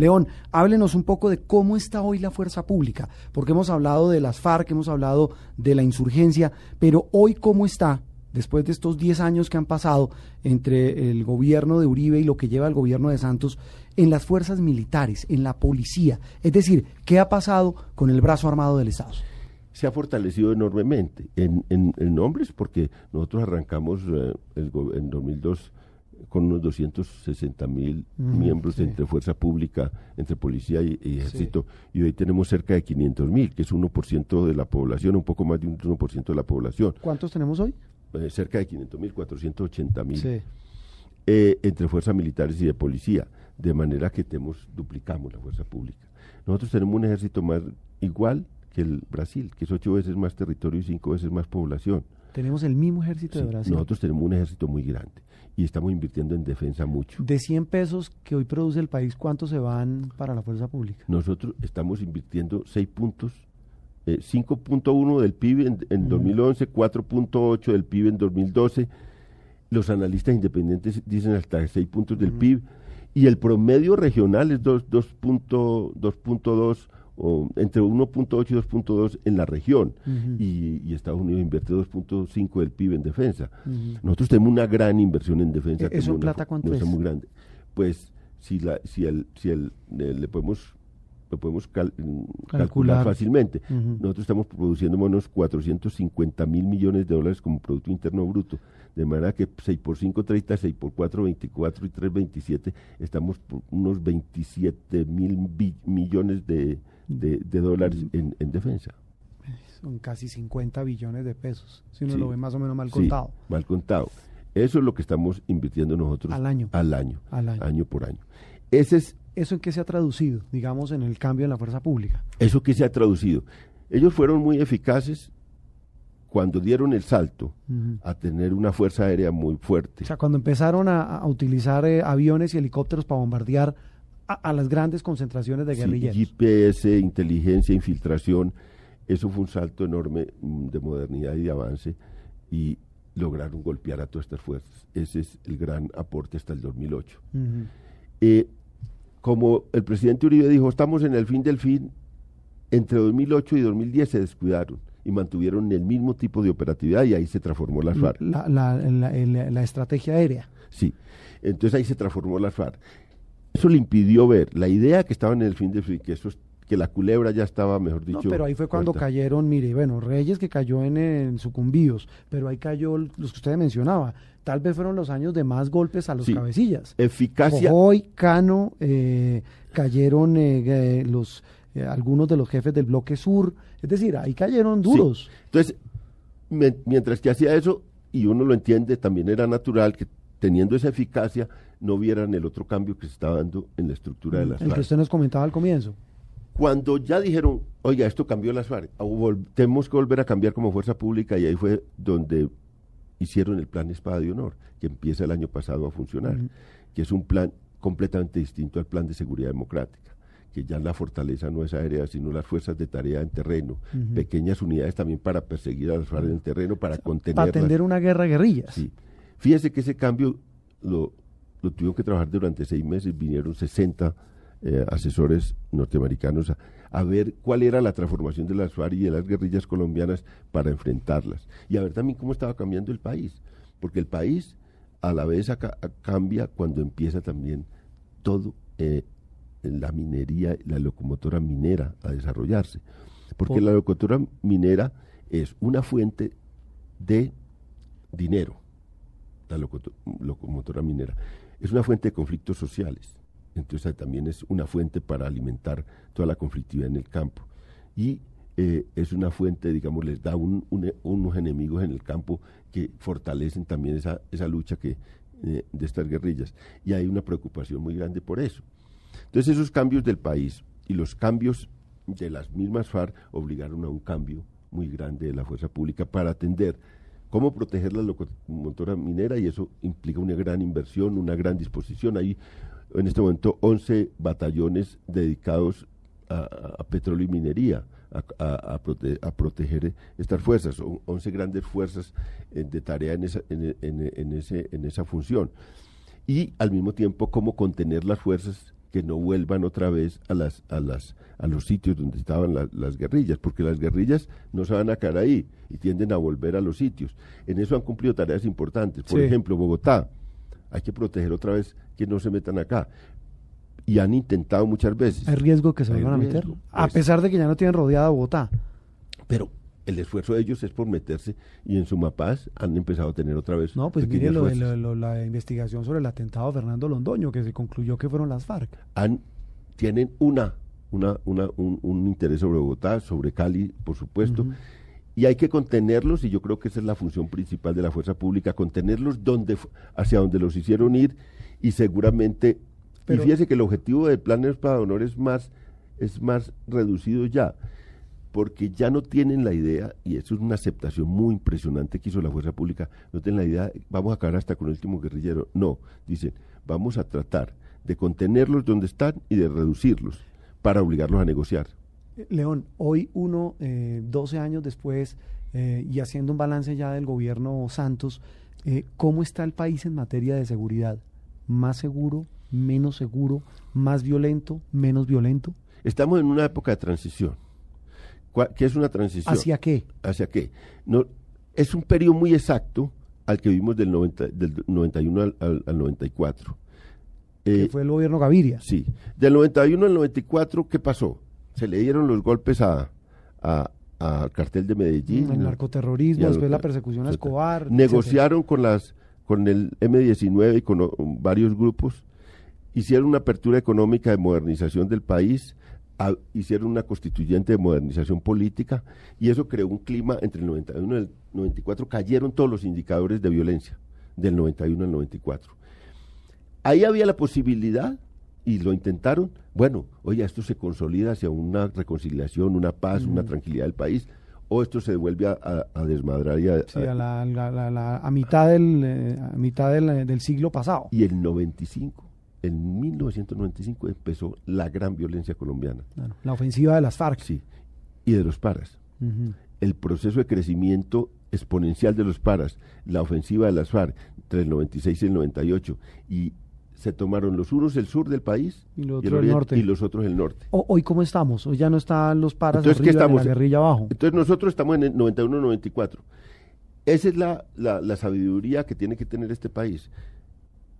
León, háblenos un poco de cómo está hoy la fuerza pública, porque hemos hablado de las FARC, hemos hablado de la insurgencia, pero hoy cómo está después de estos 10 años que han pasado entre el gobierno de Uribe y lo que lleva el gobierno de Santos en las fuerzas militares, en la policía. Es decir, ¿qué ha pasado con el brazo armado del Estado? Se ha fortalecido enormemente en, en, porque nosotros arrancamos eh, en 2002 con unos 260 mil miembros entre fuerza pública, entre policía y, ejército, y hoy tenemos cerca de 500 mil, que es 1% de la población, un poco más de un 1% de la población. ¿Cuántos tenemos hoy? Eh, cerca de 500 mil, 480 mil, eh, entre fuerzas militares y de policía, de manera que tenemos, duplicamos la fuerza pública. Nosotros tenemos un ejército más igual que el Brasil, que es ocho veces más territorio y cinco veces más población. Tenemos el mismo ejército de Brasil. Nosotros tenemos un ejército muy grande y estamos invirtiendo en defensa mucho. De 100 pesos que hoy produce el país, ¿cuántos se van para la fuerza pública? Nosotros estamos invirtiendo 6 puntos 5.1 eh, del PIB en, 2011, 4.8 del PIB en 2012. Los analistas independientes dicen hasta 6 puntos del PIB. Y el promedio regional es 2.2 o entre 1.8 y 2.2 en la región. y, Estados Unidos invierte 2.5 del PIB en defensa. Nosotros tenemos una gran inversión en defensa. ¿E-, ¿Eso plata cuánto es? muy grande. Pues si, la, si, el, si el, le podemos lo podemos calcular. fácilmente. Nosotros estamos produciendo unos 450 mil millones de dólares como Producto Interno Bruto. De manera que 6 por 5, 30, 6 por 4, 24 y 3, 27, estamos por unos 27 mil millones de, dólares en, defensa. Son casi 50 billones de pesos, si uno lo ve más o menos mal contado. mal contado. Eso es lo que estamos invirtiendo nosotros al año. Al año, al año. año por año. Ese es ¿Eso en qué se ha traducido, digamos, en el cambio en la fuerza pública? Eso que se ha traducido. Ellos fueron muy eficaces cuando dieron el salto a tener una fuerza aérea muy fuerte. O sea, cuando empezaron a, utilizar eh, aviones y helicópteros para bombardear a, las grandes concentraciones de guerrilleros. Sí, GPS, inteligencia, infiltración, eso fue un salto enorme mm, de modernidad y de avance y lograron golpear a todas estas fuerzas. Ese es el gran aporte hasta el 2008 como el presidente Uribe dijo, estamos en el fin del fin, entre 2008 y 2010 se descuidaron y mantuvieron el mismo tipo de operatividad y ahí se transformó la FARC. La, la, estrategia aérea. Sí, entonces ahí se transformó la FARC. Eso le impidió ver la idea que estaba en el fin fin, que eso que la culebra ya estaba, mejor dicho. No, pero ahí fue cuando cayeron, mire, bueno, Reyes que cayó en, en, sucumbíos, pero ahí cayó los que usted mencionaba. Tal vez fueron los años de más golpes a los cabecillas. Eficacia. Hoy, Cano, eh, cayeron eh, los eh, algunos de los jefes del bloque sur. Es decir, ahí cayeron duros. Entonces, mientras que hacía eso, y uno lo entiende, también era natural que teniendo esa eficacia no vieran el otro cambio que se estaba dando en la estructura de las El que usted nos comentaba al comienzo. Cuando ya dijeron, oiga, esto cambió las FARC, tenemos que volver a cambiar como fuerza pública y ahí fue donde hicieron el plan Espada de Honor, que empieza el año pasado a funcionar, que es un plan completamente distinto al plan de seguridad democrática que ya la fortaleza no es aérea, sino las fuerzas de tarea en terreno, pequeñas unidades también para perseguir a las FARC en terreno, para contener. Para atender una guerra guerrilla. Sí. Fíjese que ese cambio lo, lo tuvieron que trabajar durante seis meses, vinieron 60 eh, asesores norteamericanos a, ver cuál era la transformación de las FARC y de las guerrillas colombianas para enfrentarlas. Y a ver también cómo estaba cambiando el país, porque el país a la vez cambia cuando empieza también todo eh, la minería, la locomotora minera a desarrollarse. Porque la locomotora minera es una fuente de dinero, la locomotora minera. Es una fuente de conflictos sociales entonces también es una fuente para alimentar toda la conflictividad en el campo. Y eh, es una fuente, digamos, les da unos enemigos en el campo que fortalecen también esa, esa lucha que, eh, de estas guerrillas. Y hay una preocupación muy grande por eso. Entonces esos cambios del país y los cambios de las mismas FARC obligaron a un cambio muy grande de la fuerza pública para atender cómo proteger la locomotora minera y eso implica una gran inversión, una gran disposición. Hay en este momento 11 batallones dedicados a, petróleo y minería, a, proteger estas fuerzas, 11 grandes fuerzas eh, de tarea en esa, en, ese, en esa función. Y al mismo tiempo cómo contener las fuerzas que no vuelvan otra vez a las a las a los sitios donde estaban las guerrillas, porque las guerrillas no se van a quedar ahí y tienden a volver a los sitios. En eso han cumplido tareas importantes. Por ejemplo, Bogotá, hay que proteger otra vez que no se metan acá. Y han intentado muchas veces. ¿Hay riesgo que se vayan a meter? a pues. pesar de que ya no tienen rodeada Bogotá. Pero el esfuerzo de ellos es por meterse y en Sumapaz han empezado a tener otra vez. No, pues mire la investigación sobre el atentado a Fernando Londoño, que se concluyó que fueron las FARC. Han, tienen una, una, una un, interés sobre Bogotá, sobre Cali, por supuesto. Y hay que contenerlos, y yo creo que esa es la función principal de la fuerza pública, contenerlos donde, hacia donde los hicieron ir, y seguramente, y fíjese que el objetivo del plan para honor es más, es más reducido ya porque ya no tienen la idea, y eso es una aceptación muy impresionante que hizo la fuerza pública, no tienen la idea, vamos a acabar hasta con el último guerrillero. No, dicen, vamos a tratar de contenerlos donde están y de reducirlos para obligarlos a negociar. Eh, León, hoy uno, eh, 12 años después, eh, y haciendo un balance ya del gobierno Santos, eh, ¿cómo está el país en materia de seguridad? ¿Más seguro, menos seguro, más violento, menos violento? Estamos en una época de transición ¿Qué es una transición? ¿Hacia qué? ¿Hacia qué? No, es un periodo muy exacto al que vimos del, 90, del 91 al, al, 94. Que eh, fue el gobierno Gaviria. Sí. Del 91 al 94, ¿qué pasó? Se le dieron los golpes a, al cartel de Medellín. Mm, el narcoterrorismo, después la persecución a Escobar. Negociaron con las con el M19 y con varios grupos, hicieron una apertura económica de modernización del país, hicieron una constituyente de modernización política y eso creó un clima entre el 91 y el 94, cayeron todos los indicadores de violencia del 91 al 94. Ahí había la posibilidad, y lo intentaron, bueno, oye, esto se consolida hacia una reconciliación, una paz, una tranquilidad del país, o esto se devuelve a, desmadrar y a, sí, a, la, a, mitad, del, eh, a mitad del, del siglo pasado. Y el 95 en 1995 empezó la gran violencia colombiana. la ofensiva de las FARC. Sí, y de los paras. El proceso de crecimiento exponencial de los paras, la ofensiva de las FARC entre el 96 y el 98, y se tomaron los unos el sur del país y, los otros el, norte. y los otros el norte. ¿Hoy cómo estamos? Hoy ya no están los paras Entonces, arriba, estamos? la guerrilla abajo. Entonces nosotros estamos en el 91-94. Esa es la, la sabiduría que tiene que tener este país.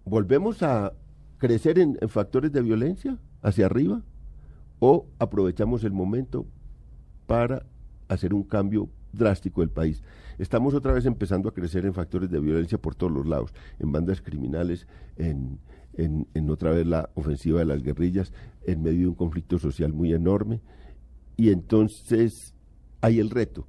Volvemos a crecer en, factores de violencia hacia arriba o aprovechamos el momento para hacer un cambio drástico del país. Estamos otra vez empezando a crecer en factores de violencia por todos los lados, en bandas criminales, en, en, otra vez la ofensiva de las guerrillas, en medio de un conflicto social muy enorme. Y entonces hay el reto.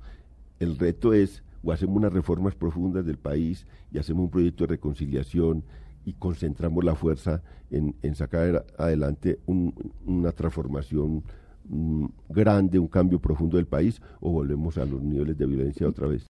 El reto es o hacemos unas reformas profundas del país y hacemos un proyecto de reconciliación y concentramos la fuerza en, sacar adelante una transformación mm, grande, un cambio profundo del país, o volvemos a los niveles de violencia otra vez.